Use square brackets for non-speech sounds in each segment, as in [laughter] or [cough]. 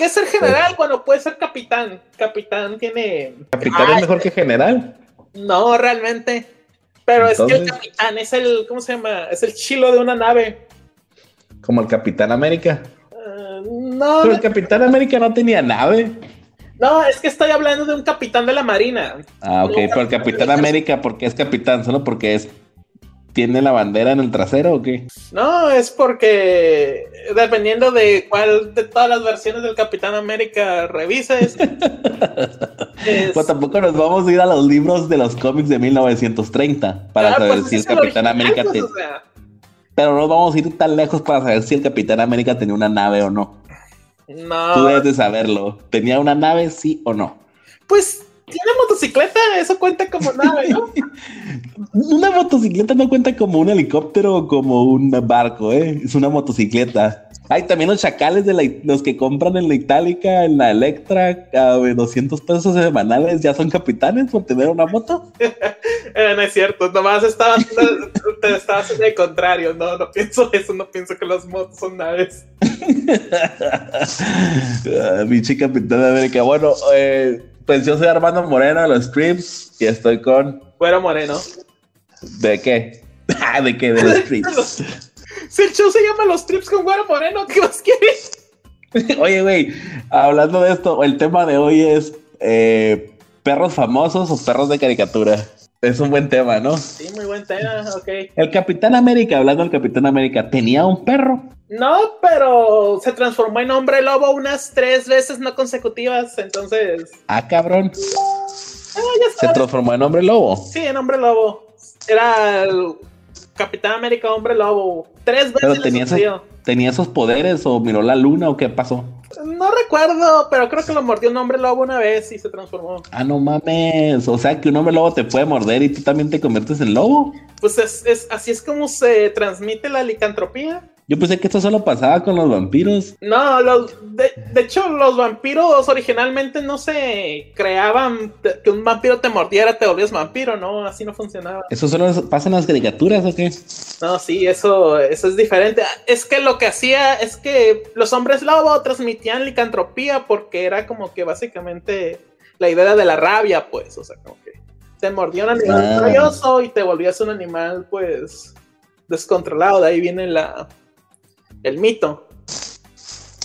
qué ser general cuando puede ser capitán? Capitán tiene. ¿Capitán Ay, es mejor que general? No, realmente. Pero es que el capitán es el. ¿Cómo se llama? Es el chilo de una nave. Como el Capitán América. Ah, no, Pero el Capitán América no tenía nave. no, es que estoy hablando de un capitán de la marina. Ah, ok, No, pero el Capitán América, ¿por qué es capitán? ¿Solo porque es tiene la bandera en el trasero o qué? No, es porque dependiendo de cuál de todas las versiones del Capitán América revises. [laughs] es- Pues tampoco nos vamos a ir a los libros de los cómics de 1930 para Ah, saber pues si el Capitán América te- o sea, Pero no vamos a ir tan lejos para saber si el Capitán América tenía una nave o no. Tú no, debes de saberlo. ¿Tenía una nave, sí o no? pues tiene motocicleta, eso cuenta como nave, ¿no? [laughs] Una motocicleta no cuenta como un helicóptero o como un barco, ¿eh? Es una motocicleta. Hay también los chacales de la, los que compran en la Itálica, en la Electra, a 200 pesos semanales, ya son capitanes por tener una moto. [laughs] Eh, no es cierto, nomás estaba te estaba haciendo el contrario, no, no pienso eso, no pienso que las motos son naves. [laughs] Ah, Pinche Capitán América. Bueno, eh, pues yo soy Armando Moreno de los Streams y estoy con. Fuera moreno. ¿De qué? [laughs] ¿De qué? De los [laughs] Streams. Si el show se llama Los Trips con Güero Moreno, ¿qué más quieres? [laughs] Oye, güey, hablando de esto, el tema de hoy es eh, perros famosos o perros de caricatura. Es un buen tema, ¿no? Sí, muy buen tema, ok. El Capitán América, hablando del Capitán América, tenía un perro. No, pero se transformó en hombre lobo unas tres veces no consecutivas, entonces. Ah, cabrón. Ah, ya Se transformó en hombre lobo. Sí, en hombre lobo. Era el Capitán América hombre lobo. Tres veces Pero tenía, ese- tenía esos poderes o miró la luna o qué pasó. No recuerdo, pero creo que lo mordió un hombre lobo una vez y se transformó. Ah, no mames. O sea que un hombre lobo te puede morder y tú también te conviertes en lobo. Pues es, es- así es como se transmite la licantropía. Yo pensé que esto solo pasaba con los vampiros. No, los, de, de hecho, los vampiros originalmente no se creaban que un vampiro te mordiera, te volvías vampiro, ¿no? Así no funcionaba. ¿Eso solo pasa en las caricaturas o qué? No, sí, eso, eso es diferente. Es que lo que hacía es que los hombres lobo transmitían licantropía porque era como que básicamente la idea de la rabia, pues, o sea, como que te mordía un animal Ah. rabioso y te volvías un animal, pues, descontrolado. De ahí viene la, el mito.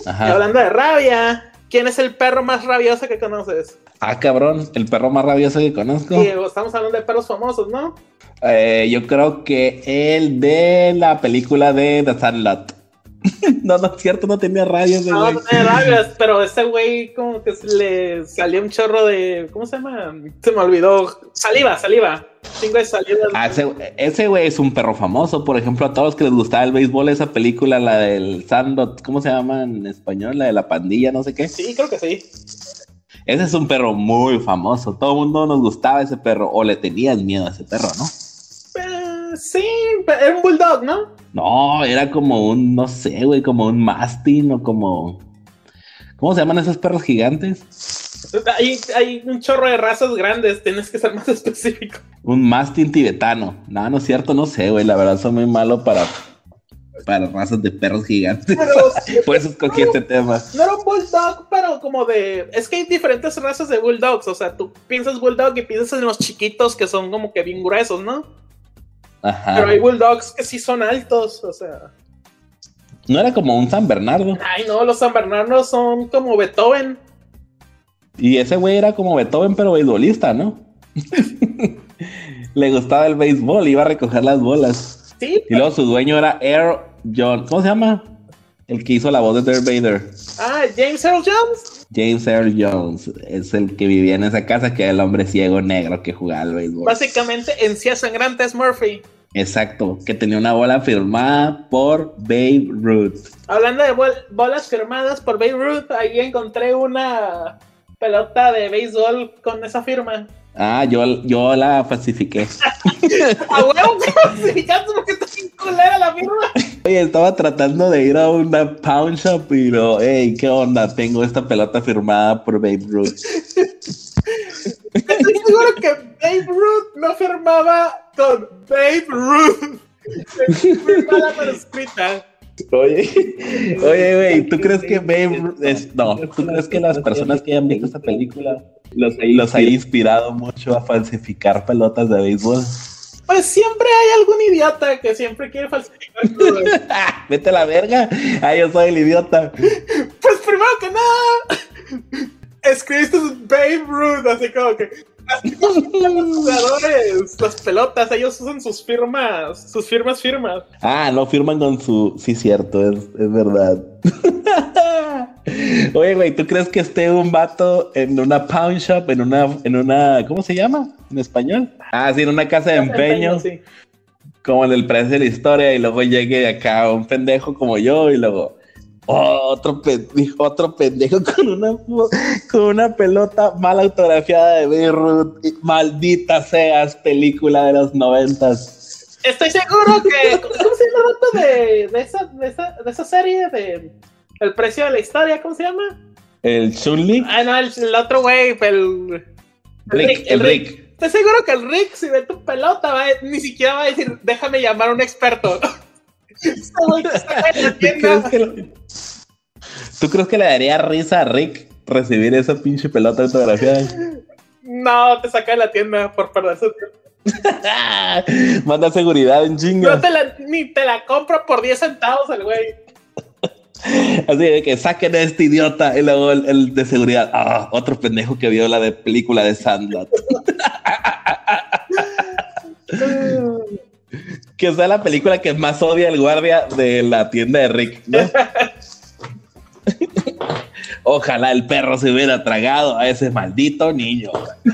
Y Ajá. hablando de rabia, ¿quién es el perro más rabioso que conoces? Ah, cabrón, el perro más rabioso que conozco. Sí, estamos hablando de perros famosos, ¿no? Eh, yo creo que el de la película de The Sandlot. [laughs] no, no es cierto, no tenía ese No, no tiene rabias, [laughs] pero ese güey como que se le salió un chorro de... ¿Cómo se llama? Se me olvidó. Saliva, saliva. Chingo de saliva. Ah, ese, güey es un perro famoso. Por ejemplo, a todos los que les gustaba el béisbol, esa película, la del Sandlot, ¿cómo se llama en español? La de la pandilla, no sé qué. Sí, creo que sí. Ese es un perro muy famoso. Todo el mundo nos gustaba ese perro, o le tenían miedo a ese perro, ¿no? Eh, sí, era un bulldog, ¿no? No, era como un, no sé, güey, como un mastín o como. ¿Cómo se llaman esos perros gigantes? Hay, hay un chorro de razas grandes, tienes que ser más [laughs] específico. Un mastín tibetano. No, no es cierto, no sé, güey. La verdad, soy muy malo para, para razas de perros gigantes. Pero [laughs] Por eso escogí este tema. no era un bulldog, pero como de... Es que hay diferentes razas de bulldogs, o sea, tú piensas bulldog y piensas en los chiquitos que son como que bien gruesos, ¿no? Ajá. Pero hay bulldogs que sí son altos, o sea... No era como un San Bernardo. Ay, no, los San Bernardo son como Beethoven. Y ese güey era como Beethoven, pero beisbolista, ¿no? [laughs] Le gustaba el béisbol, iba a recoger las bolas. Sí, Y luego su dueño era Earl John. ¿Cómo se llama? El que hizo la voz de Darth Vader. ah, James Earl Jones. James Earl Jones. Es el que vivía en esa casa, que era el hombre ciego negro que jugaba al béisbol. Básicamente, encía sangrante es Murphy. Exacto, que tenía una bola firmada por Babe Ruth. Hablando de bol- bolas firmadas por Babe Ruth, ahí encontré una pelota de béisbol con esa firma. Ah, yo, yo la falsifiqué. [laughs] A huevo falsificaste porque está bien culera la firma. Oye, estaba tratando de ir a una pawn shop y lo, hey, ¿qué onda? Tengo esta pelota firmada por Babe Ruth. Estoy seguro que Babe Ruth no firmaba con Babe Ruth. Firmada manuscrita. Oye, oye, güey, [laughs] ¿tú crees que Babe es, no, ¿tú crees que las personas que hayan visto esta película los, los haya inspirado mucho a falsificar pelotas de béisbol? Pues siempre hay algún idiota que siempre quiere falsificar. [laughs] Vete a la verga. Ah, yo soy el idiota. Pues primero que nada, escribiste Babe Ruth, así como que los [laughs] jugadores, las pelotas, ellos usan sus firmas, sus firmas firmas. Ah, no firman con su. Sí, cierto, es, es verdad. [laughs] Oye, güey, ¿tú crees que esté un vato en una pawn shop, en una, en una, ¿cómo se llama? ¿En español? Ah, sí, en una casa de empeño. Sí. Como en el precio de la historia, y luego llegue acá un pendejo como yo, y luego, otro pendejo, otro pendejo [laughs] con una, con una pelota mal autografiada de Beirut. Maldita seas, película de los noventas. Estoy seguro que. [laughs] ¿Cómo se llama el de, de, esa, de, esa, de esa serie? De El precio de la historia, ¿cómo se llama? ¿El Chun-Li? Ah, no, el, el otro güey, el. Rick, el Rick. Estoy seguro que el Rick, si ve tu pelota, va, ni siquiera va a decir, déjame llamar a un experto. [laughs] ¿Tú crees que le daría risa a Rick recibir esa pinche pelota autografiada? No, te saca de la tienda por perder su tiempo. [laughs] Manda seguridad en chinga. No te la, ni te la compro por 10 centavos el güey. [laughs] Así de que saquen a este idiota y luego el, de seguridad. Ah, otro pendejo que vio la de película de Sandlot. [laughs] que sea la película que más odia el guardia de la tienda de Rick, ¿no? [laughs] Ojalá el perro se hubiera tragado a ese maldito niño. [laughs]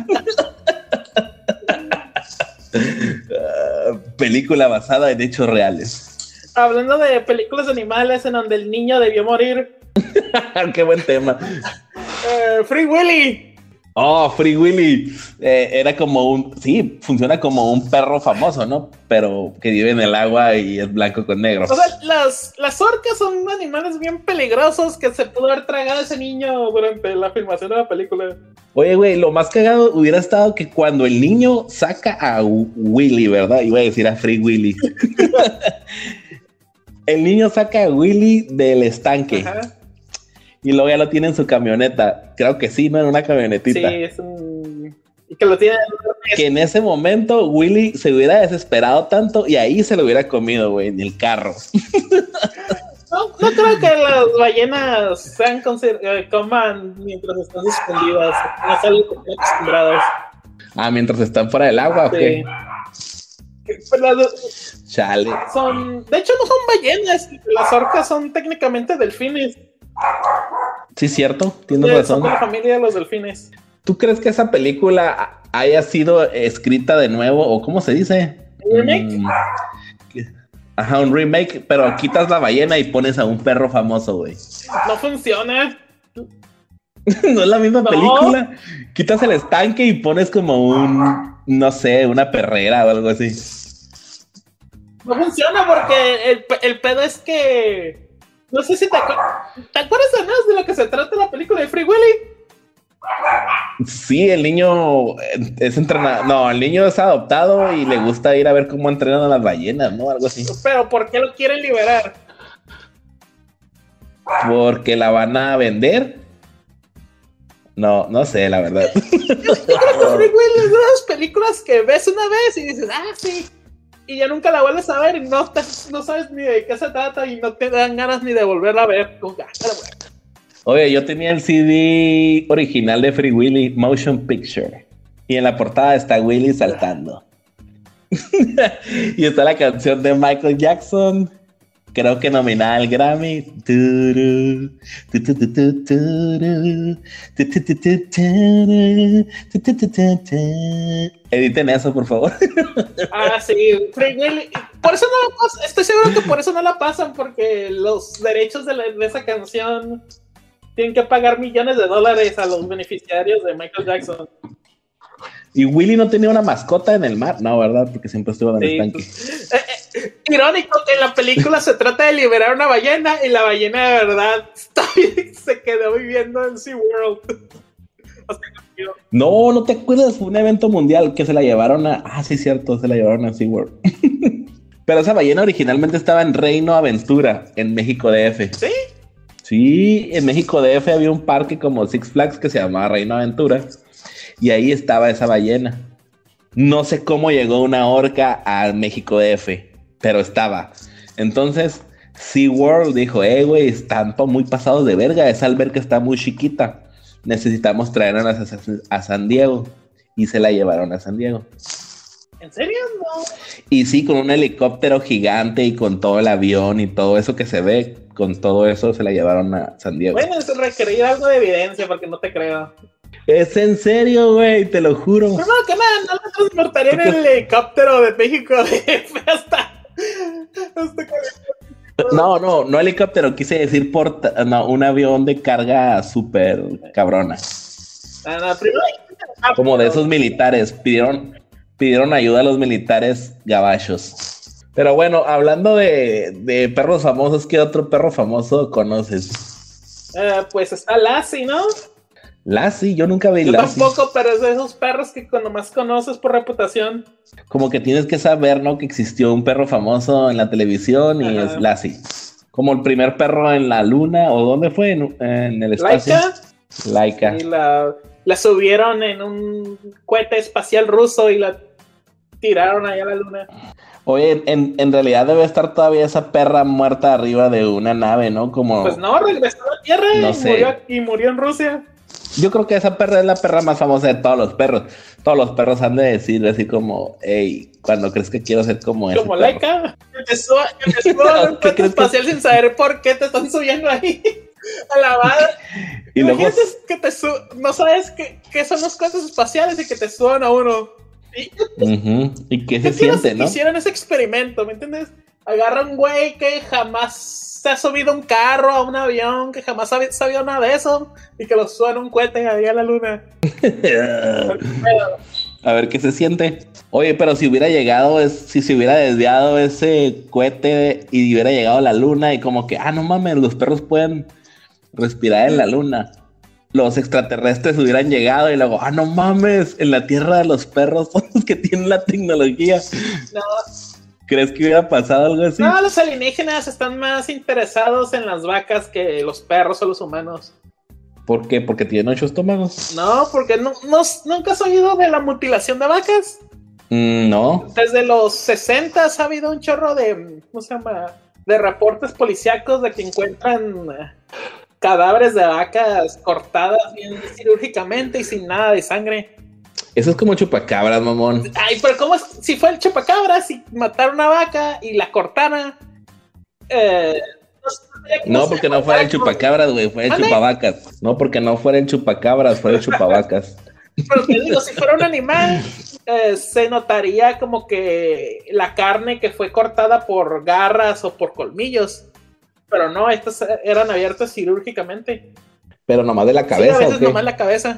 Película basada en hechos reales. Hablando de películas animales en donde el niño debió morir. [laughs] Qué buen tema. Eh, Free Willy. Oh, Free Willy. Eh, era como un. Sí, funciona como un perro famoso, ¿no? Pero que vive en el agua y es blanco con negro. O sea, las, las orcas son animales bien peligrosos que se pudo haber tragado ese niño durante la filmación de la película. Oye, güey, lo más cagado hubiera estado que cuando el niño saca a Willy, ¿verdad? Iba a decir a Free Willy. [laughs] [laughs] el niño saca a Willy del estanque. Ajá y luego ya lo tiene en su camioneta. Creo que sí, ¿no? En una camionetita. Sí, es un... Y que lo tiene... Que en ese momento Willy se hubiera desesperado tanto y ahí se lo hubiera comido, güey, en el carro. No, no creo que las ballenas sean eh, coman mientras están suspendidas. No es algo que acostumbrados. Ah, mientras están fuera del agua, ¿o qué? Pues Chale. Son, de hecho, no son ballenas. Las orcas son técnicamente delfines. Sí, cierto, tienes razón. Son la familia de los delfines. ¿Tú crees que esa película haya sido escrita de nuevo o cómo se dice? ¿Un remake? Mm, ajá, un remake, pero quitas la ballena y pones a un perro famoso, güey. No funciona. [laughs] no es la misma película. Quitas el estanque y pones como un, no sé, una perrera o algo así. No funciona porque el, el pedo es que no sé si te, ¿Te acuerdas más de lo que se trata la película de Free Willy. Sí, el niño es entrenado. No, el niño es adoptado y le gusta ir a ver cómo entrenan a las ballenas, ¿no? Algo así. Pero ¿por qué lo quieren liberar? Porque la van a vender. No, no sé, la verdad. Yo, creo que [laughs] Free Willy es de esas películas que ves una vez y dices, ah, sí, y ya nunca la vuelves a ver y no, no sabes ni de qué se trata y no te dan ganas ni de volverla a ver. Oye, yo tenía el CD original de Free Willy, Motion Picture. Y en la portada está Willy saltando. [laughs] y está la canción de Michael Jackson, creo que nominada al Grammy. Editen eso, por favor. [laughs] Ah, sí. Por eso no la pasan. Estoy seguro que por eso no la pasan, porque los derechos de, de esa canción tienen que pagar millones de dólares a los beneficiarios de Michael Jackson. Y Willy no tenía una mascota en el mar, no, ¿verdad? Porque siempre estuvo en el estanque. Pues, eh, eh, irónico que en la película se trata de liberar una ballena y la ballena de verdad [laughs] se quedó viviendo en SeaWorld. [laughs] no, no te acuerdas, fue un evento mundial que se la llevaron a. Ah, sí, cierto, se la llevaron a SeaWorld. [laughs] Pero esa ballena originalmente estaba en Reino Aventura, en México DF. ¿Sí? Sí, en México DF había un parque como Six Flags que se llamaba Reino Aventura. Y ahí estaba esa ballena. No sé cómo llegó una orca a México DF, pero estaba. Entonces, SeaWorld dijo, eh, güey, están muy pasados de verga, esa alberca está muy chiquita. Necesitamos traerla a, a San Diego. Y se la llevaron a San Diego. ¿En serio? No. Y sí, con un helicóptero gigante y con todo el avión y todo eso que se ve, con todo eso se la llevaron a San Diego. Bueno, eso requería algo de evidencia porque no te creo. Es en serio, güey, te lo juro. Pero no, que nada, no la transportaría en el helicóptero de México [laughs] hasta, hasta no, no, no helicóptero, quise decir por no, un avión de carga súper cabrona. No, primero Como de esos militares, pidieron, pidieron ayuda a los militares gabachos. Pero bueno, hablando de, de perros famosos, ¿qué otro perro famoso conoces? Uh, pues está Lassie, ¿no? Lassie, yo nunca vi yo Lassie. tampoco, pero es de esos perros que cuando más conoces por reputación. Como que tienes que saber, ¿no? Que existió un perro famoso en la televisión y Ajá. es Lassie. Como el primer perro en la luna, ¿o dónde fue? En, en el espacio. Laika. Laika. Y la, la subieron en un cohete espacial ruso y la tiraron allá a la luna. Oye, en, en realidad debe estar todavía esa perra muerta arriba de una nave, ¿no? Como... Pues no, regresó a la Tierra No y, murió, y murió en Rusia. Yo creo que esa perra es la perra más famosa de todos los perros. Todos los perros han de decir así como, hey, cuando crees que quiero ser como ese Como perro". Laika. Que te suba, que te suba a [laughs] un ¿Qué que- espacial sin saber por qué te están subiendo ahí. [laughs] A la madre. [laughs] Y luego, que te su- no sabes qué, qué son los cohetes espaciales y que te suban a uno. ¿Y Ujú, ¿y qué se siente, que no? hicieran ese experimento? ¿Me entiendes? Agarra un güey que jamás se ha subido a un carro, a un avión, que jamás ha sabido nada de eso y que lo suban a un cohete ahí a la luna. [laughs] A ver qué se siente. Oye, pero si hubiera llegado, es, si se hubiera desviado ese cohete y hubiera llegado a la luna y como que, ah, no mames, los perros pueden respirar en la luna. Los extraterrestres hubieran llegado y luego, ah, no mames, en la tierra de los perros [laughs] son los que tienen la tecnología. No, ¿Crees que hubiera pasado algo así? no, los alienígenas están más interesados en las vacas que los perros o los humanos. ¿Por qué? Porque tienen ocho estómagos. No, porque no, no- nunca has oído de la mutilación de vacas. Mm, no. Desde los 60 ha habido un chorro de, ¿cómo se llama? De reportes policíacos de que encuentran eh, cadáveres de vacas cortadas bien cirúrgicamente y sin nada de sangre. Eso es como chupacabras, mamón. Ay, pero ¿cómo es? Si fue el chupacabra, si mataron una vaca y la cortaran. Eh, no porque no fuera el chupacabras, güey, fue el chupavacas. No, porque no fuera el chupacabras, fue el chupavacas. Pero te digo, si fuera un animal, eh, se notaría como que la carne que fue cortada por garras o por colmillos. Pero no, estas eran abiertas cirúrgicamente. Pero nomás de la Sí, cabeza, a veces nomás la cabeza.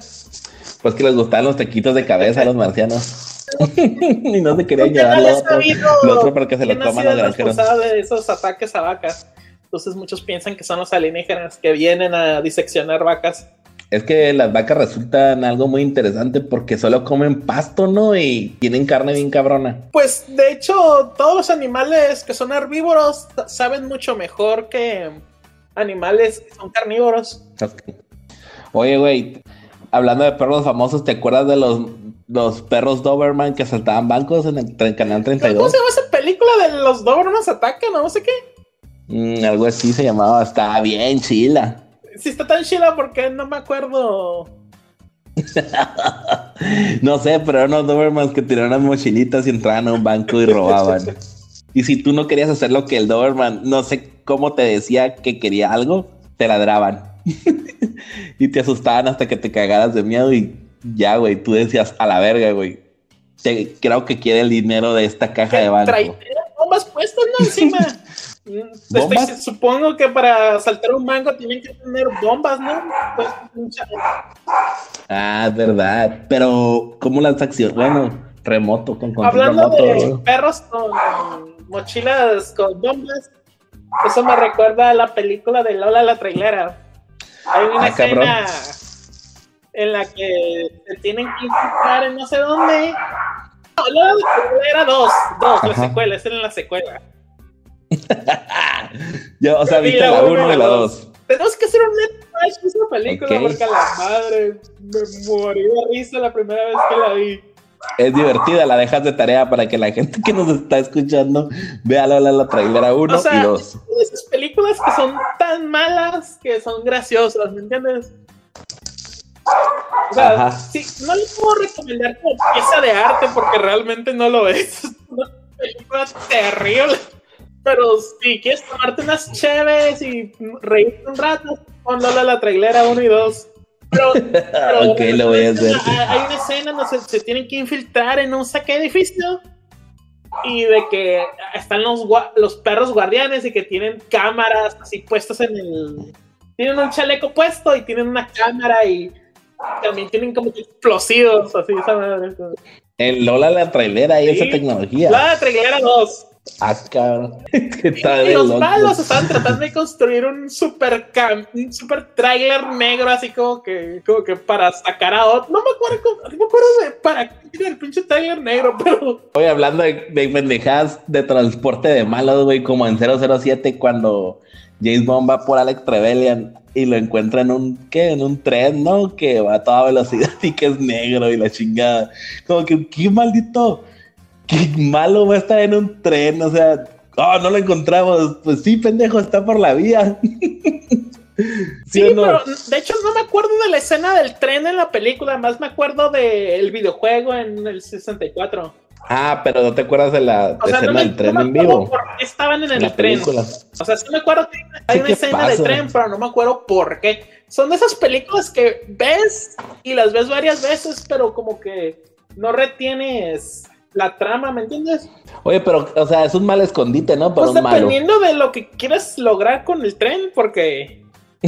Pues que les gustaban los tequitos de cabeza a los marcianos. [laughs] y no se querían Porque llevar lo otro. Lo otro para que se lo sido los granjeros. de esos ataques a vacas. Entonces muchos piensan que son los alienígenas que vienen a diseccionar vacas. Es que las vacas resultan algo muy interesante porque solo comen pasto, ¿no? Y tienen carne bien cabrona. Pues de hecho, todos los animales que son herbívoros saben mucho mejor que animales que son carnívoros. Oye, güey, hablando de perros famosos, ¿te acuerdas de los, los perros Doberman que asaltaban bancos en el, en canal ¿Cómo 32? se llama esa película de los Dobermans atacan o no sé qué? Mm, algo así se llamaba, estaba bien chila. Si está tan chila porque no me acuerdo. [laughs] No sé, pero eran unos Dobermans que tiraban las mochilitas y entraban a un banco y robaban. [laughs] y si tú no querías hacer lo que el Doberman, no sé cómo te decía que quería algo, te ladraban. [laughs] y te asustaban hasta que te cagaras de miedo y ya, güey, tú decías a la verga, güey. Te- creo que quiere el dinero de esta caja de banco. Bombas puestas, ¿no? Encima. [laughs] ¿Bombas? supongo que para saltar un mango tienen que tener bombas, ¿no? Pues, Ah, es verdad. Pero, ¿cómo las acciones? Bueno, remoto, con control Hablando remoto. de perros con mochilas con bombas, eso me recuerda a la película de Lola la trailera. Hay una Ah, escena en la que se tienen que infiltrar en no sé dónde No, Lola la trailera era dos, dos, la secuela, esa era la secuela. [laughs] Yo, o sea, viste la 1 y la 2. Tenemos que hacer un Netflix de esa película porque a la madre me morí de risa la primera vez que la vi. Es divertida, la dejas de tarea para que la gente que nos está escuchando vea la, la trailera 1 y 2. Esas películas que son tan malas que son graciosas, ¿me entiendes? O sea, sí, no le puedo recomendar como pieza de arte porque realmente no lo es. [laughs] Es una película terrible. Pero si quieres tomarte unas chéves y reírte un rato, pon Lola la trailera 1 y 2. Pero, ok, lo voy a hacer. Hay una escena donde se, tienen que infiltrar en un saque edificio y de que están los, los perros guardianes y que tienen cámaras así puestas en el. Tienen un chaleco puesto y tienen una cámara y también tienen como explosivos, así, esa El Lola la trailera y esa tecnología. La trailera 2. Ah, cabrón. [laughs] y, los malos estaban tratando de [laughs] construir un super cam un super trailer negro, así como que, como que para sacar a otro. No me acuerdo, no me acuerdo de para qué el pinche trailer negro, [laughs] pero. Oye, hablando de, de pendejadas de transporte de malos, güey, como en 007, cuando James Bond va por Alex Trevelyan y lo encuentra en un, ¿qué? En un tren, ¿no? Que va a toda velocidad y que es negro y la chingada. Como que, qué maldito qué malo va a estar en un tren, o sea, oh, no lo encontramos. Pues sí, pendejo, está por la vía. [laughs] sí, pero de hecho no me acuerdo de la escena del tren en la película, más me acuerdo del videojuego en el 64. Ah, pero no te acuerdas de la escena del tren en vivo. Por qué estaban en el tren. O sea, sí me acuerdo que hay una escena del tren, pero no me acuerdo por qué. Son de esas películas que ves y las ves varias veces, pero como que no retienes la trama, ¿me entiendes? Oye, pero, o sea, es un mal escondite, ¿no? pues dependiendo de lo que quieras lograr con el tren, porque. [laughs]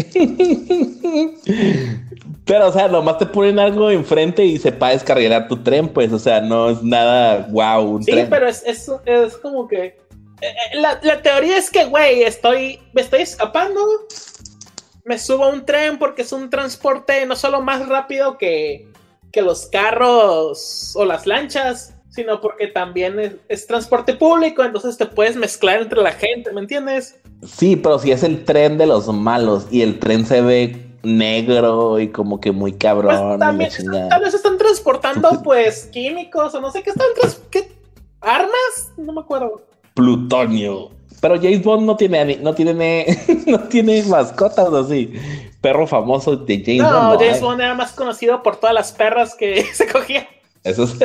pero, o sea, nomás te ponen algo enfrente y se a descargar tu tren, pues, o sea, no es nada wow. sí, pero es, es, es, como que. Eh, eh, la, la teoría es que, güey, estoy, me estoy escapando, me subo a un tren porque es un transporte no solo más rápido que, que los carros o las lanchas, sino porque también es, transporte público, entonces te puedes mezclar entre la gente, ¿me entiendes? Sí, pero si es el tren de los malos y el tren se ve negro y como que muy cabrón. Pues tal vez están transportando [laughs] pues químicos o no sé qué están ¿qué? armas, no me acuerdo. Plutonio. Pero James Bond no tiene no tiene [laughs] no tiene mascotas así. Perro famoso de James Bond. No, James Bond era más conocido por todas las perras que [laughs] se cogía. [laughs] Eso es,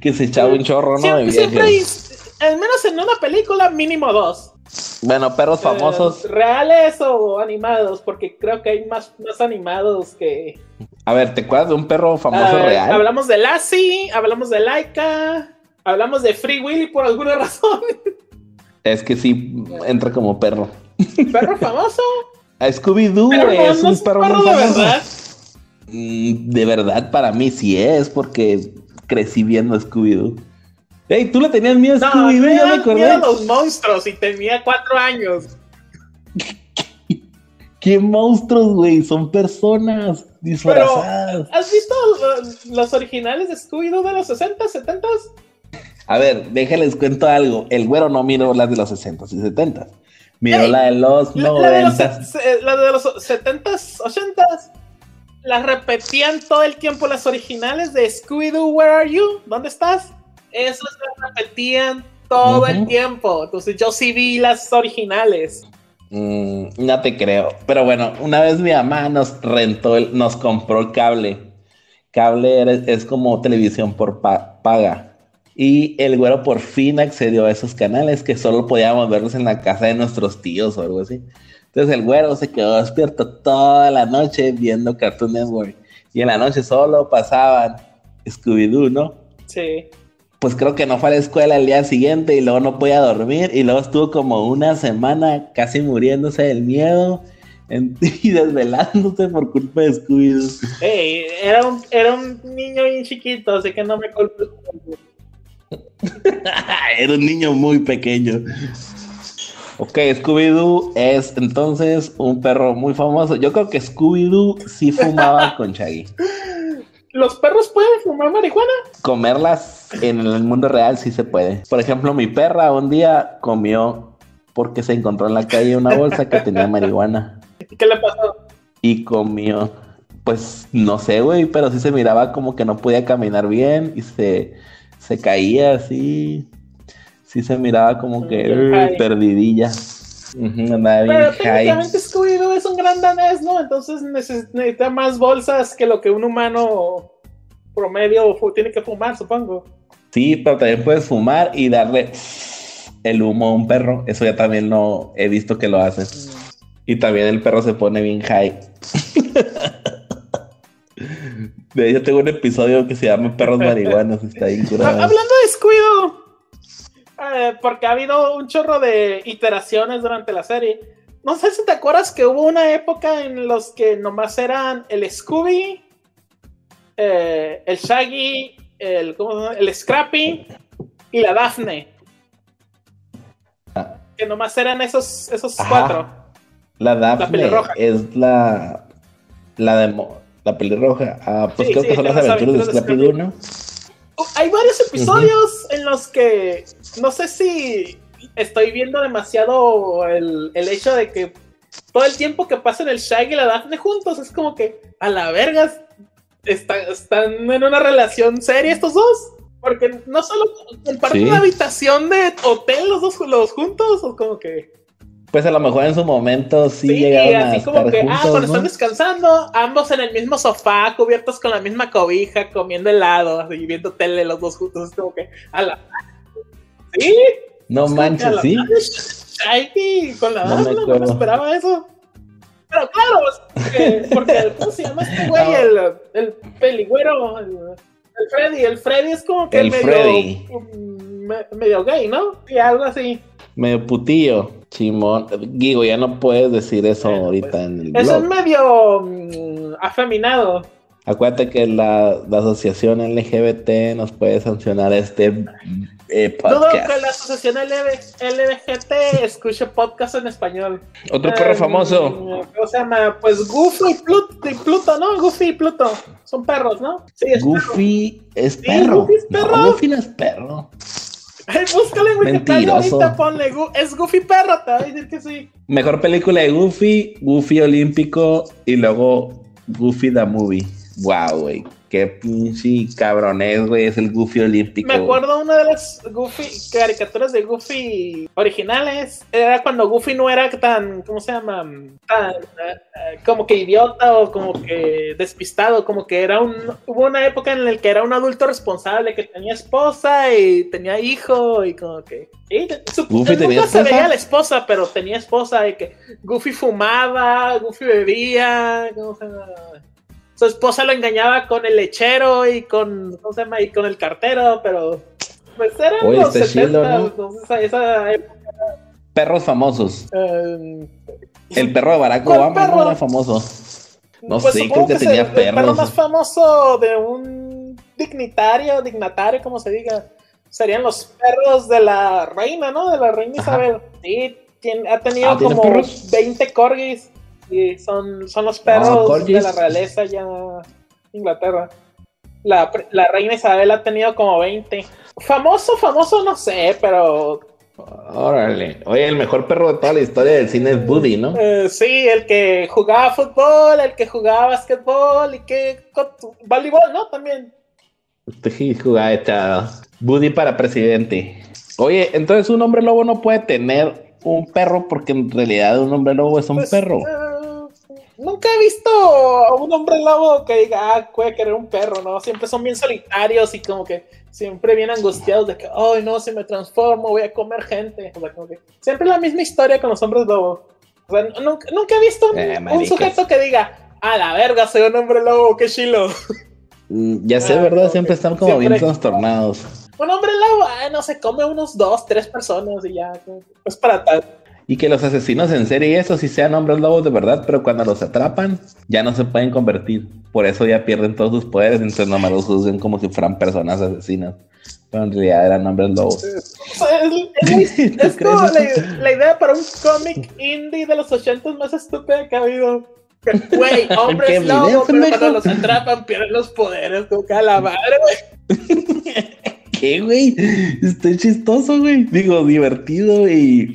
que se echaba un chorro, ¿no? Siempre, hay, al menos en una película, mínimo dos. Bueno, perros eh, famosos. ¿Reales o animados? Porque creo que hay más, más animados que. A ver, ¿te acuerdas de un perro famoso real? Hablamos de Lassie, hablamos de Laika, hablamos de Free Willy por alguna [laughs] razón. Es que sí, entra como perro. ¿Perro famoso? [laughs] Scooby-Doo es un perro, perro de verdad. Mm, de verdad, para mí sí es, porque crecí viendo Scooby-Doo. Ey, tú le tenías miedo a Scooby-Doo, ya me acordé. a los monstruos y tenía cuatro años. [laughs] ¿Qué monstruos, güey? Son personas disfrazadas. ¿Has visto los, originales de Scooby-Doo de los 60, 70? A ver, déjenles cuento algo. El güero no miró las de los 60 y 70. Miró la de los 90. La, de los, 70s, 80s las repetían todo el tiempo las originales de Scooby-Doo, Where Are You? ¿Dónde estás? Esas las repetían todo el tiempo. Entonces yo sí vi las originales. Mm, no te creo. Pero bueno, una vez mi mamá nos rentó, nos compró el cable. Cable es como televisión por paga. Y el güero por fin accedió a esos canales que solo podíamos verlos en la casa de nuestros tíos o algo así. Entonces el güero se quedó despierto toda la noche viendo Cartoon Network. Y en la noche solo pasaban Scooby-Doo, ¿no? Sí. Pues creo que no fue a la escuela el día siguiente y luego no podía dormir. Y luego estuvo como una semana casi muriéndose del miedo [laughs] y desvelándose por culpa de Scooby-Doo. Hey, era un, era un niño bien chiquito, así que no me culpes. [laughs] era un niño muy pequeño. Ok, Scooby-Doo es entonces un perro muy famoso. Yo creo que Scooby-Doo sí fumaba [laughs] con Shaggy. ¿Los perros pueden fumar marihuana? Comerlas en el mundo real sí se puede. Por ejemplo, mi perra un día comió porque se encontró en la calle una bolsa que tenía [laughs] marihuana. ¿Y qué le pasó? Y comió. Pues no sé, güey, pero sí se miraba como que no podía caminar bien y se, se caía así. Sí se miraba como que uh, perdidilla. Pero técnicamente Scooby-Doo es un gran danés, ¿no? Entonces necesita más bolsas que lo que un humano promedio tiene que fumar, supongo. Sí, pero también puedes fumar y darle el humo a un perro. Eso ya también no he visto que lo haces. Mm. Y también el perro se pone bien high. [laughs] De hecho, tengo un episodio que se llama Perros [laughs] Marihuanos. Está ahí Hablando de Scooby-Doo eh, porque ha habido un chorro de iteraciones durante la serie. No sé si te acuerdas que hubo una época en los que nomás eran el Scooby, eh, el Shaggy, el, el Scrappy y la Daphne. Ah. Que nomás eran esos, esos cuatro. La Daphne es la. La de. La pelirroja. Ah, pues creo que son las aventuras de Scrappy ¿no? Hay varios episodios en los que no sé si estoy viendo demasiado el, hecho de que todo el tiempo que pasan el Shaggy y la Daphne juntos es como que a la verga están en una relación seria estos dos. Porque no solo comparten una habitación de hotel los dos los juntos, o como que pues a lo mejor en su momento sí, sí llegaron así como que, ah, cuando están descansando, ambos en el mismo sofá, cubiertos con la misma cobija, comiendo helado, y viendo tele los dos juntos, es como que, a la... ¿Sí? No manches, sí. Ay, con la no, no, me esperaba eso. Pero claro, porque, porque ¿cómo se llama este güey? El, el peligüero, el, el, Freddy. El Freddy es como que el medio, medio gay, ¿no? Y algo así. Medio putillo. Simón, digo, ya no puedes decir eso ahorita pues, en el blog. Eso es medio mm, afeminado. Acuérdate que la, asociación LGBT nos puede sancionar este eh, podcast. Dudo que la asociación LGBT escuche podcast en español. Otro perro em, famoso. ¿Cómo se llama? Pues Goofy y Pluto, ¿no? Goofy y Pluto. Son perros, ¿no? Sí, es Goofy es perro. Goofy es perro. No, Goofy no es perro. Ay, búscale en Wikipedia ahorita, ponle. Es Goofy perro, te va a decir que sí. Mejor película de Goofy, Goofy Olímpico y luego Goofy the Movie. Wow, güey. Qué pinche cabrones, güey. Es el Goofy olímpico. Me acuerdo una de las Goofy caricaturas de Goofy originales. Era cuando Goofy no era tan, ¿cómo se llama? Tan eh, como que idiota o como que despistado. Como que era un. Hubo una época en la que era un adulto responsable que tenía esposa y tenía hijo y como que. Goofy tenía nunca se veía la esposa, pero tenía esposa y que Goofy fumaba, Goofy bebía. ¿Cómo se llama? Su esposa lo engañaba con el lechero y con, ¿cómo se llama? Y con el cartero, pero pues eran los 70, entonces esa época. Perros famosos. Eh, el perro de Barack Obama no era famoso. No pues sé, creo que, tenía perros. El perro más famoso de un dignitario, dignatario, como se diga, serían los perros de la reina, ¿no? De la reina Isabel. Sí, ha tenido ah, como 20 corgis. Sí, son, son los perros de la realeza ya Inglaterra. La, la, reina Isabel ha tenido como 20. Famoso, famoso, no sé, pero. Órale. Oye, el mejor perro de toda la historia del cine es Buddy, ¿no? Eh, sí, el que jugaba fútbol, el que jugaba basquetbol y que. voleibol, ¿no? También. Usted jugaba esta. Buddy para presidente. Oye, entonces un hombre lobo no puede tener un perro porque en realidad un hombre lobo es un pues, perro. Eh, Nunca he visto a un hombre lobo que diga, ah, puede querer un perro, ¿no? Siempre son bien solitarios y como que siempre bien angustiados de que, ay, no, si me transformo, voy a comer gente. O sea, como que siempre la misma historia con los hombres lobo. O sea, nunca, he visto un, eh, sujeto que diga, a la verga, soy un hombre lobo, qué chilo. Mm, ya sé, ah, ¿verdad? Siempre están como bien trastornados. Un hombre lobo, ah, no se come unos dos, tres personas y ya, es para tal. Y que los asesinos en serie, eso sí sean hombres lobos de verdad, pero cuando los atrapan, ya no se pueden convertir. Por eso ya pierden todos sus poderes, entonces nomás los usan como si fueran personas asesinas. Pero en realidad eran hombres lobos. [laughs] Es, como la, idea para un cómic indie de los 80 más estúpida que ha habido. Güey, [laughs] hombres lobo, pero cuando los atrapan pierden los poderes, como a la madre, güey. [laughs] ¿Qué, güey? Está chistoso, güey. Digo, divertido y.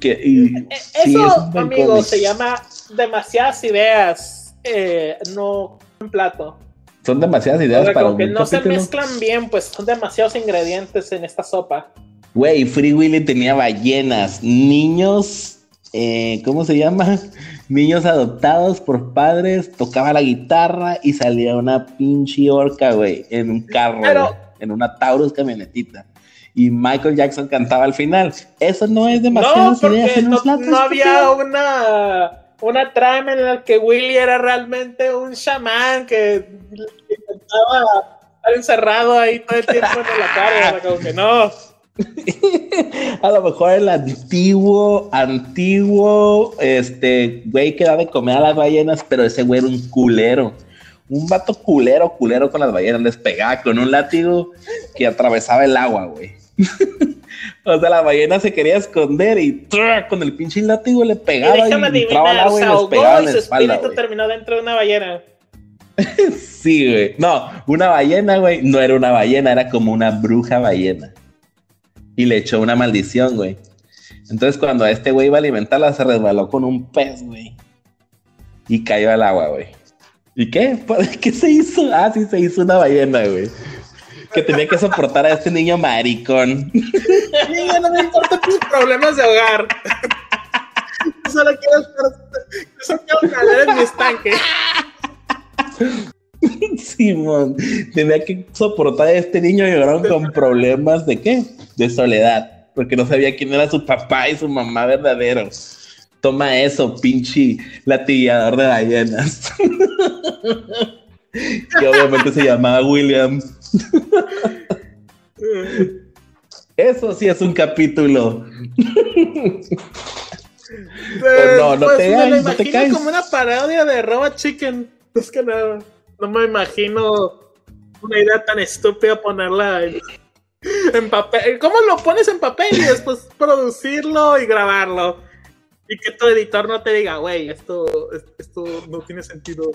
que, e, Eso, amigo, se llama demasiadas ideas. Eh, no un plato. Son demasiadas ideas para un que no se mezclan bien, pues son demasiados ingredientes en esta sopa. Güey, Free Willy tenía ballenas, niños, eh, ¿cómo se llama? [laughs] Niños adoptados por padres, tocaba la guitarra y salía una pinche orca, güey, en un carro, en una Taurus camionetita. Y Michael Jackson cantaba al final. Eso no es demasiado. No, porque no, no había una una trama en la que Willy era realmente un chamán que intentaba estar encerrado ahí todo el tiempo en la cara, como que no. [laughs] A lo mejor el antiguo, antiguo, este, güey que da de comer a las ballenas, pero ese güey era un culero. Un vato culero, culero con las ballenas. Les pegaba con un látigo que atravesaba el agua, güey. [laughs] o sea, la ballena se quería esconder y con el pinche látigo le pegaba y, y entraba al agua y pegaba en la espalda. espíritu terminó dentro de una ballena. [laughs] sí, güey. No, una ballena, güey, no era una ballena, era como una bruja ballena y le echó una maldición, güey. Entonces, cuando a este güey iba a alimentarla, se resbaló con un pez, güey. Y cayó al agua, güey. ¿Y qué? [laughs] ¿Qué se hizo? Ah, sí, se hizo una ballena, güey. Que tenía que soportar a este niño maricón. Niña, no me importan tus problemas de hogar. Solo quiero estar. Solo quiero caer en mi estanque. Simón, tenía que soportar a este niño llorando con problemas de qué? De soledad, porque no sabía quién era su papá y su mamá verdaderos. Toma eso, pinche latillador de ballenas. Que obviamente se llamaba William. eso sí es un capítulo. no, no pues, te, me lo como una parodia de Robot Chicken. Es que nada no me imagino una idea tan estúpida ponerla en, papel. ¿Cómo lo pones en papel y después producirlo y grabarlo? Y que tu editor no te diga, güey, esto, esto no tiene sentido.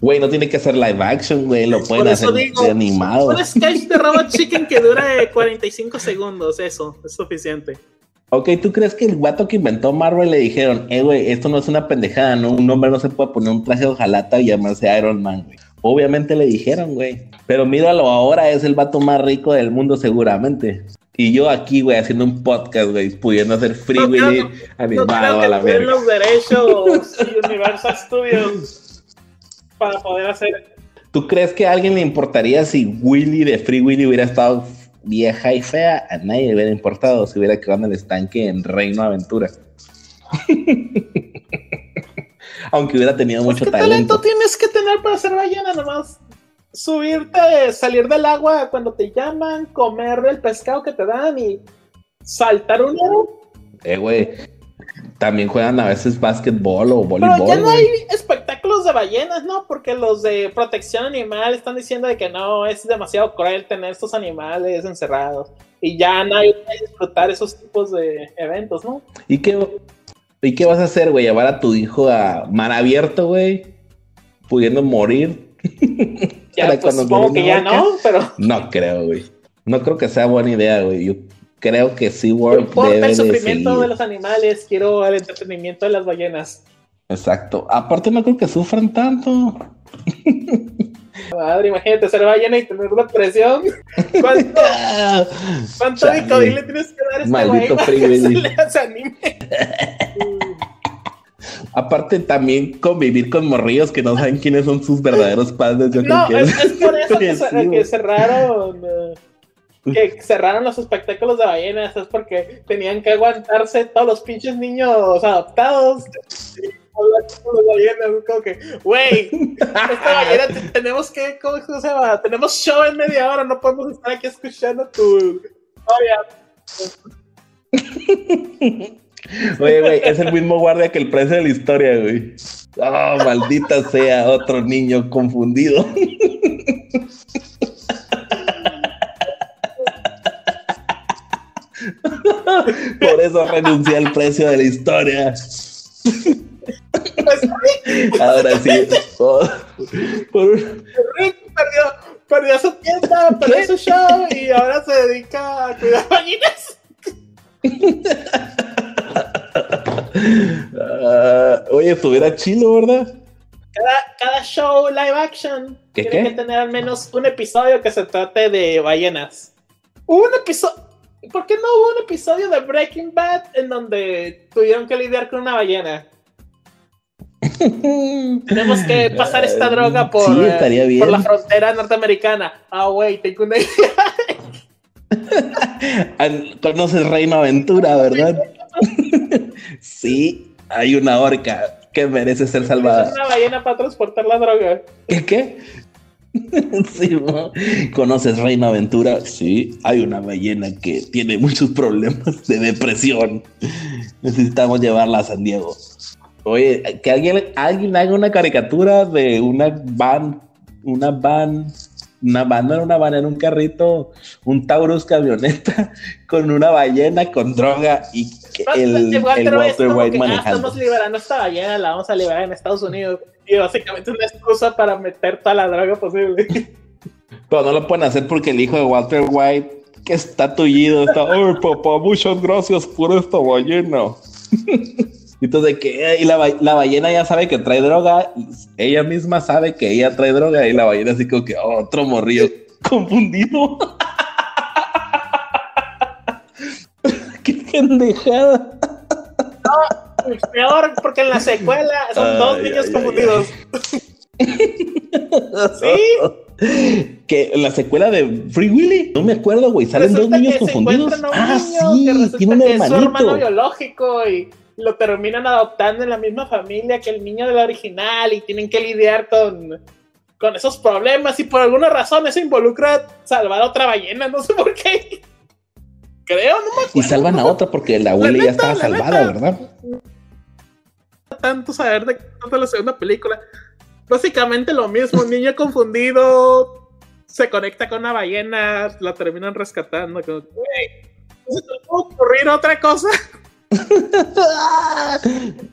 Güey, no tiene que ser live action, güey, lo pueden hacer animado. Un sketch de Robot Chicken que dura 45 segundos, eso, es suficiente. Ok, ¿tú crees que el guato que inventó Marvel le dijeron, eh, güey, esto no es una pendejada, ¿no? Un hombre no se puede poner un traje de ojalata y llamarse Iron Man, güey. Obviamente le dijeron, güey. Pero míralo ahora, es el vato más rico del mundo seguramente. Y yo aquí, güey, haciendo un podcast, güey, pudiendo hacer Free Willy animado a la verga. los derechos [laughs] Universal Studios para poder hacer... ¿Tú crees que a alguien le importaría si Willy de Free Willy hubiera estado vieja y fea, a nadie le hubiera importado si hubiera quedado en el estanque en Reino Aventura. [laughs] Aunque hubiera tenido pues, mucho talento. tienes que tener para ser ballena? Nomás subirte, salir del agua cuando te llaman, comer el pescado que te dan y saltar un Eh, güey. También juegan a veces básquetbol o voleibol. Pero ya no hay espectáculos de ballenas, ¿no? Porque los de protección animal están diciendo de que no, es demasiado cruel tener estos animales encerrados. Y ya nadie puede disfrutar esos tipos de eventos, ¿no? ¿Y qué, ¿y qué vas a hacer, güey? ¿Llevar a tu hijo a mar abierto, güey? Pudiendo morir. [laughs] Ya, pues, supongo que ya no, pero... No creo, güey. No creo que sea buena idea, güey. Yo creo que SeaWorld no debe el sufrimiento de, los animales, quiero el entretenimiento de las ballenas. Exacto. Aparte no creo que sufran tanto. Madre, imagínate ser ballena y tener una presión. [laughs] ¿Cuánto, cuánto le tienes que dar a este Maldito? [laughs] Aparte también convivir con morrillos que no saben quiénes son sus verdaderos padres. no, es, por eso que, [laughs] que cerraron... Que cerraron los espectáculos de ballenas es porque tenían que aguantarse todos los pinches niños adoptados. como que, güey, esta ballena [laughs] tenemos que, ¿cómo se llama? Tenemos show en media hora, no podemos estar aquí escuchando tu [laughs] Oye, güey, es el mismo guardia que el precio de la historia, güey. Oh, maldita sea, otro niño confundido. [laughs] [laughs] Por eso renuncié al precio de la historia. Ahora sí. Por Rick perdió, perdió su tienda, perdió su show y ahora se dedica a cuidar gallinas. Ah, oye, estuviera chilo, ¿verdad? Cada, cada show live action ¿Qué, tiene qué? que tener al menos un episodio que se trate de ballenas. Un episodio. ¿Por qué no hubo un episodio de Breaking Bad en donde tuvieron que lidiar con una ballena? [laughs] Tenemos que pasar esta droga por, Sí, eh, estaría bien. por la frontera norteamericana. Ah, güey, tengo una idea. [laughs] Conoces Reino Aventura, ¿verdad? [laughs] sí, hay una orca que merece ser salvada. una ballena para transportar la droga. ¿Qué? [laughs] Sí, ¿no? ¿Conoces Reino Aventura? Sí, hay una ballena que tiene muchos problemas de depresión. Necesitamos llevarla a San Diego. Oye, que alguien, alguien haga una caricatura de una van, una van, una van, no era una van, era un carrito, un Taurus camioneta [laughs] con una ballena, con droga y que el, Walter el Walter White ah, estamos liberando esta ballena, la vamos a liberar en Estados Unidos. Y básicamente una excusa para meter toda la droga posible. [laughs] Pero no lo pueden hacer porque el hijo de Walter White, que está tullido, está, ay papá, muchas gracias por esta ballena. [laughs] Entonces, que y la, la ballena ya sabe que trae droga, y ella misma sabe que ella trae droga, y la ballena así como que "Oh, otro morrillo [laughs] confundido. Qué pendejada. Peor, porque en la secuela son dos niños ay, confundidos. [laughs] ¿Sí? Que en la secuela de Free Willy, no me acuerdo, güey, salen dos niños que se confundidos. encuentran a un Ah, niño que sí, resulta tiene un que es su hermano hermanito. biológico y lo terminan adoptando en la misma familia que el niño del original y tienen que lidiar con, con esos problemas y por alguna razón eso involucra salvar a otra ballena, no sé por qué. Creo, no me Y acuerdo. salvan a otra porque la abuela ya estaba la salvada, neta. ¿verdad? Tanto saber de la segunda película. Básicamente lo mismo, un niño confundido se conecta con una ballena, la terminan rescatando. Como, ¿no se te puede otra cosa? [laughs]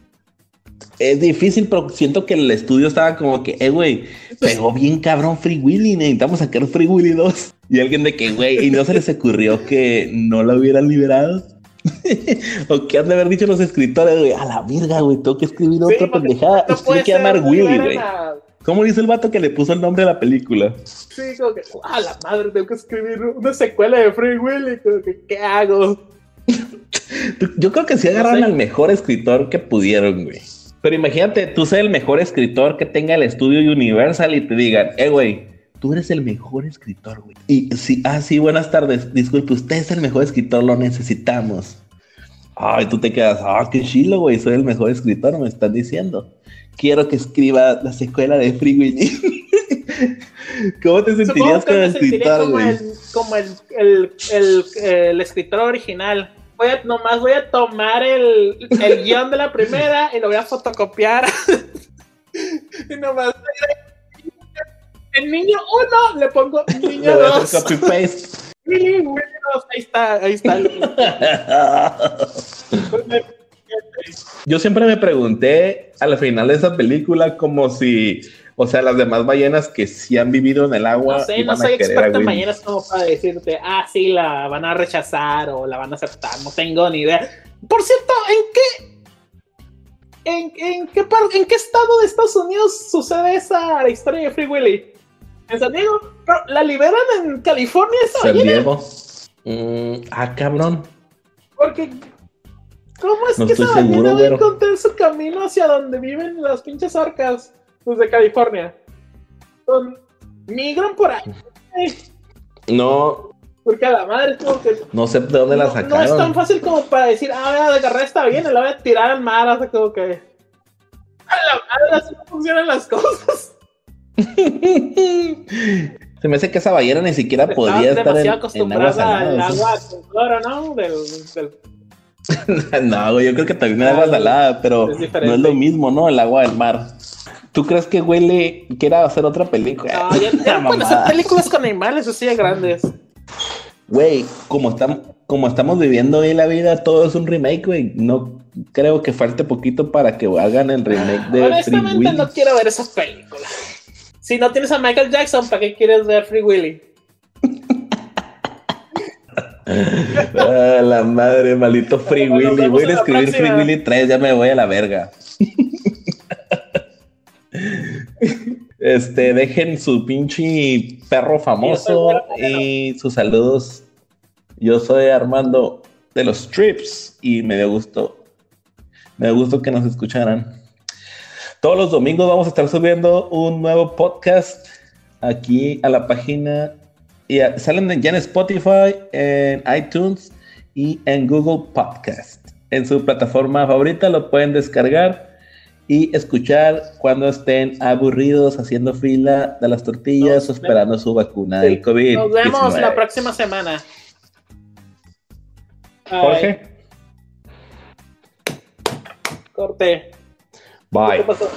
Es difícil, pero siento que el estudio estaba como que, eh, güey, pegó bien cabrón Free Willy, necesitamos sacar Free Willy 2. Y alguien de que, güey, y no se les ocurrió que no la hubieran liberado. [laughs] o que han de haber dicho los escritores, güey, a la verga, güey, tengo que escribir Sí, otra pendejada. no tiene que llamar Willy, güey. a- ¿Cómo dice el vato que le puso el nombre a la película? Sí, como que, a la madre, tengo que escribir una secuela de Free Willy. Como que, ¿qué hago? [laughs] Yo creo que sí No sé. al mejor escritor que pudieron, güey. Pero imagínate, tú ser el mejor escritor que tenga el estudio Universal y te digan, eh, güey, tú eres el mejor escritor, güey. Y sí, ah, sí, buenas tardes. Disculpe, usted es el mejor escritor, lo necesitamos. Ay, tú te quedas, ah, qué chilo, güey, soy el mejor escritor, me están diciendo. Quiero que escriba la secuela de Free Willy. [laughs] ¿Cómo te sentirías como escritor, como, güey? el, como el, el, el, escritor original. Voy a, nomás voy a tomar el, el guion de la primera y lo voy a fotocopiar. [laughs] y nomás el niño 1 le pongo niño voy a hacer 2. copy paste. Willy, Willy 2, ahí está, ahí está. [laughs] Yo siempre me pregunté al final de esa película como si, o sea, las demás ballenas que sí han vivido en el agua No sé, no soy experto en ballenas como para decirte, ah, sí, la van a rechazar o la van a aceptar, no tengo ni idea. Por cierto, ¿en qué, en, en qué, par- en qué estado de Estados Unidos sucede esa historia de Free Willy? ¿En San Diego? Pero, ¿La liberan en California esa San ballena? Diego. Mm, ah, cabrón. Porque, ¿cómo es No que esa seguro, ballena va a encontrar su camino hacia donde viven las pinches orcas desde California? Son- migran por ahí. No, Porque a la madre es como que no sé de dónde la no, no sacaron. es tan fácil como para decir, ah, voy a agarrar esta bien la voy a tirar al mar, así como que. A la madre, así no funcionan las cosas. [laughs] Se me hace que esa ballena ni siquiera podía estar en, agua al salada. agua con cloro, ¿no? Del, del- no, güey, yo creo que también en agua salada, pero es no es lo mismo, ¿no? El agua del mar. ¿Tú crees que huele, quiera hacer otra película? No, ya, [laughs] pueden hacer películas con animales así de grandes. Güey, como estamos, como estamos viviendo hoy la vida, todo es un remake, güey. No, creo que falte poquito para que hagan el remake de Honestamente, no quiero ver esas películas. Si no tienes a Michael Jackson, ¿para qué quieres ver Free Willy? Ah, la madre, maldito Free Willy. Voy a escribir Free. Willy 3, ya me voy a la verga. Este, dejen su pinche perro famoso y sus saludos. Yo soy Armando de los Trips y me dio gusto. Me dio gusto que nos escucharan. Todos los domingos vamos a estar subiendo un nuevo podcast aquí a la página. Y a- salen ya en Spotify, en iTunes y en Google Podcast. En su plataforma favorita lo pueden descargar y escuchar cuando estén aburridos haciendo fila de las tortillas o esperando su vacuna del COVID. Nos vemos la próxima semana. Jorge, corte. ¿Qué bye. pasó?